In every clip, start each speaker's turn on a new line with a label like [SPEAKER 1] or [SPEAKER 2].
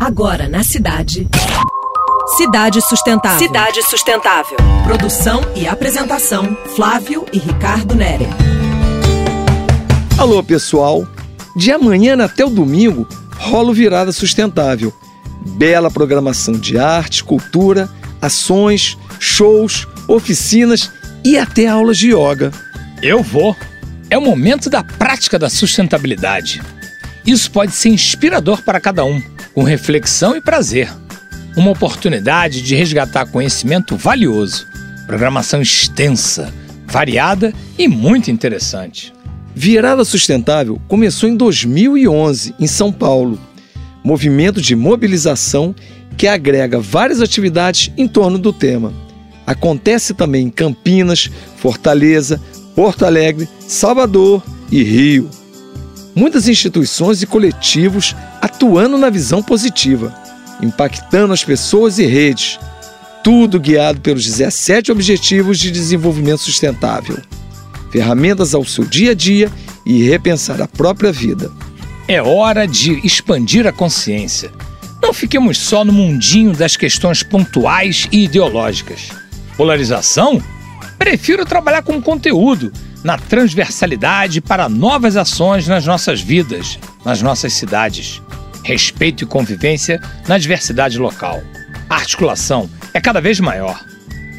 [SPEAKER 1] Agora na cidade. Cidade Sustentável. Cidade Sustentável. Produção e apresentação: Flávio e Ricardo Nere.
[SPEAKER 2] Alô, pessoal. De amanhã até o domingo rola o Virada Sustentável. Bela programação de arte, cultura, ações, shows, oficinas e até aulas de yoga.
[SPEAKER 3] Eu vou. É o momento da prática da sustentabilidade. Isso pode ser inspirador para cada um, com reflexão e prazer. Uma oportunidade de resgatar conhecimento valioso. Programação extensa, variada e muito interessante.
[SPEAKER 2] Virada Sustentável começou em 2011, em São Paulo. Movimento de mobilização que agrega várias atividades em torno do tema. Acontece também em Campinas, Fortaleza, Porto Alegre, Salvador e Rio. Muitas instituições e coletivos atuando na visão positiva, impactando as pessoas e redes, tudo guiado pelos 17 Objetivos de Desenvolvimento Sustentável. Ferramentas ao seu dia a dia e repensar a própria vida.
[SPEAKER 3] É hora de expandir a consciência. Não fiquemos só no mundinho das questões pontuais e ideológicas. Polarização? Prefiro trabalhar com conteúdo, na transversalidade para novas ações nas nossas vidas, nas nossas cidades. Respeito e convivência na diversidade local. A articulação é cada vez maior.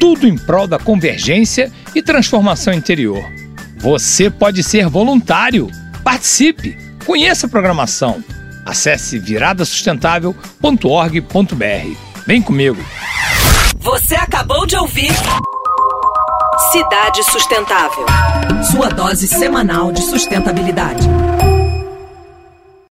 [SPEAKER 3] Tudo em prol da convergência e transformação interior. Você pode ser voluntário. Participe! Conheça a programação. Acesse viradasustentável.org.br. Vem comigo!
[SPEAKER 1] Você acabou de ouvir Cidade Sustentável. Sua dose semanal de sustentabilidade.